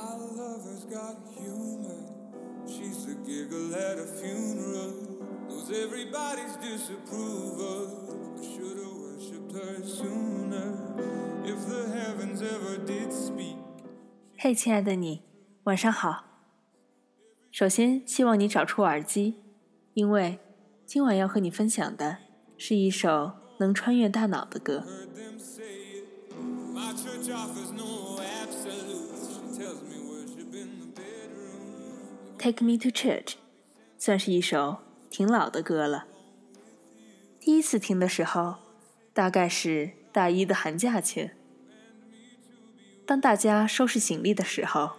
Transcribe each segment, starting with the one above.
My lover's got humor. She's the giggle at a funeral. Knows everybody's disapproval. I should've worshipped her sooner. If the heavens ever did speak. 嘿，亲爱的你，晚上好。首先，希望你找出耳机，因为今晚要和你分享的是一首能穿越大脑的歌。My church offers no Take Me to Church，算是一首挺老的歌了。第一次听的时候，大概是大一的寒假前。当大家收拾行李的时候，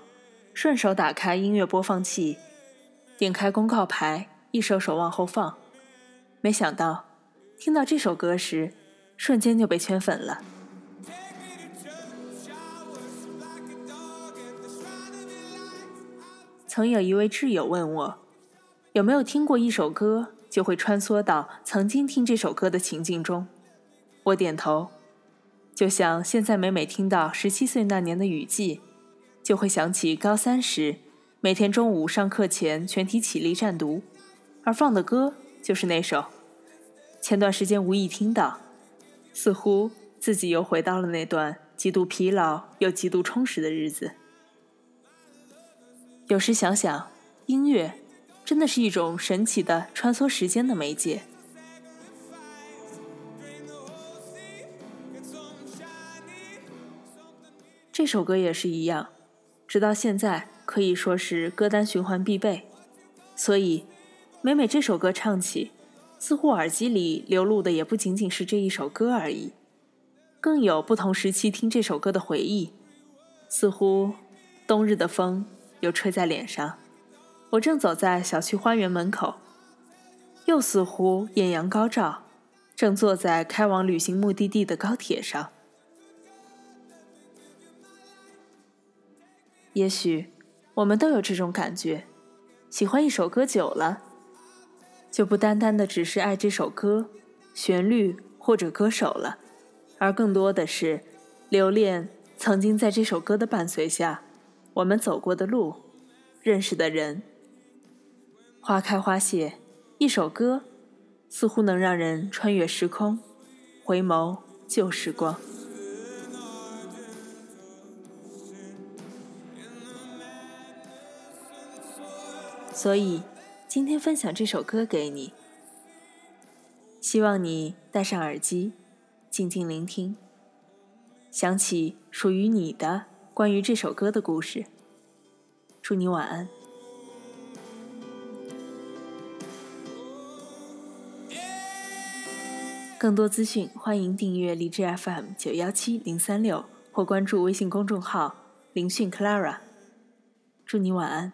顺手打开音乐播放器，点开公告牌，一首首往后放。没想到，听到这首歌时，瞬间就被圈粉了。曾有一位挚友问我，有没有听过一首歌，就会穿梭到曾经听这首歌的情境中。我点头，就像现在每每听到十七岁那年的雨季，就会想起高三时每天中午上课前全体起立站读，而放的歌就是那首。前段时间无意听到，似乎自己又回到了那段极度疲劳又极度充实的日子。有时想想，音乐真的是一种神奇的穿梭时间的媒介。这首歌也是一样，直到现在可以说是歌单循环必备。所以，每每这首歌唱起，似乎耳机里流露的也不仅仅是这一首歌而已，更有不同时期听这首歌的回忆。似乎冬日的风又吹在脸上，我正走在小区花园门口，又似乎艳阳高照，正坐在开往旅行目的地的高铁上。也许我们都有这种感觉，喜欢一首歌久了，就不单单的只是爱这首歌、旋律或者歌手了，而更多的是留恋曾经在这首歌的伴随下，我们走过的路、认识的人。花开花谢，一首歌，似乎能让人穿越时空，回眸旧时光。所以，今天分享这首歌给你，希望你戴上耳机，静静聆听，想起属于你的关于这首歌的故事。祝你晚安。更多资讯，欢迎订阅荔枝 FM 九幺七零三六或关注微信公众号“聆讯 Clara”。祝你晚安。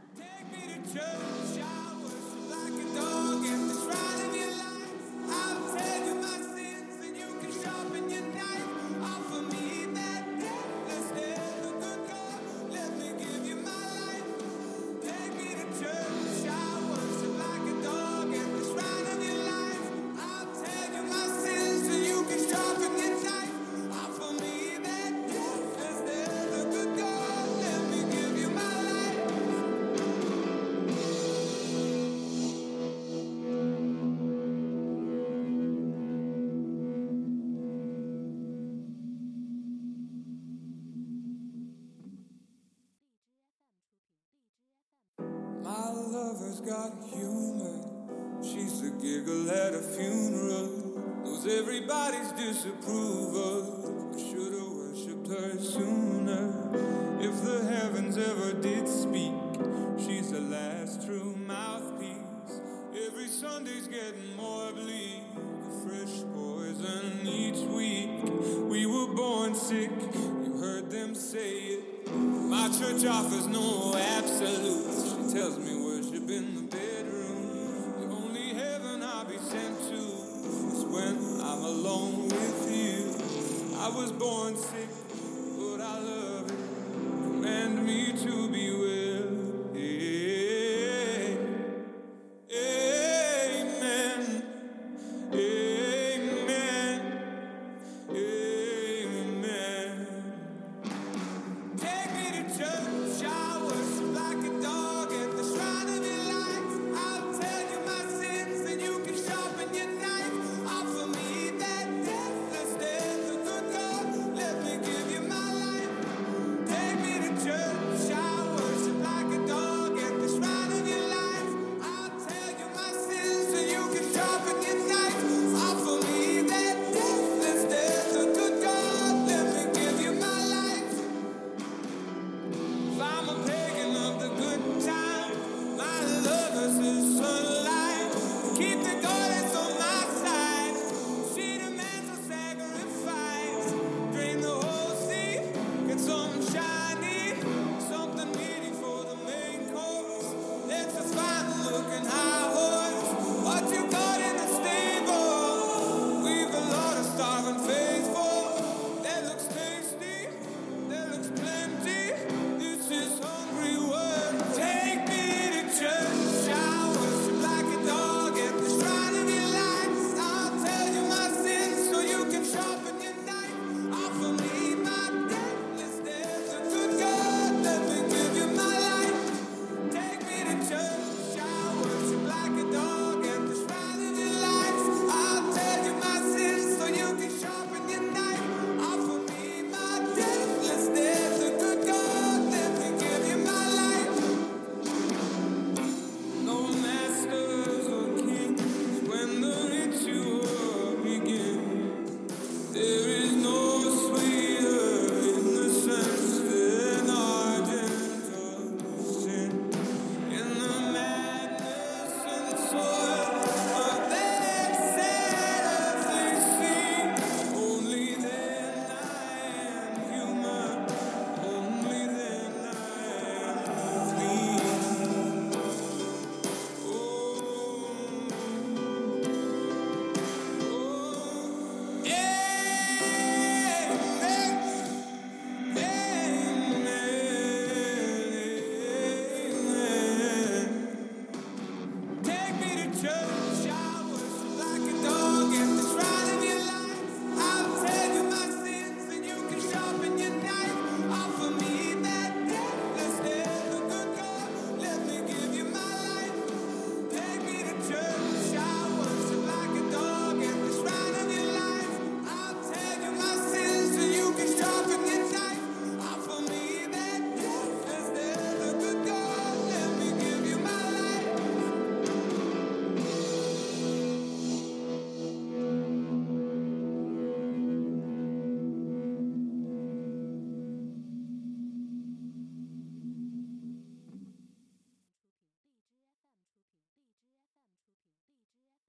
Lover's got humor. She's the giggle at a funeral. Knows everybody's disapproval. Should've worshipped her sooner. If the heavens ever did speak, she's the last true mouthpiece. Every Sunday's getting more bleak. A fresh poison each week. We were born sick. You heard them say it. My church offers no absolutes. She tells me was born sick.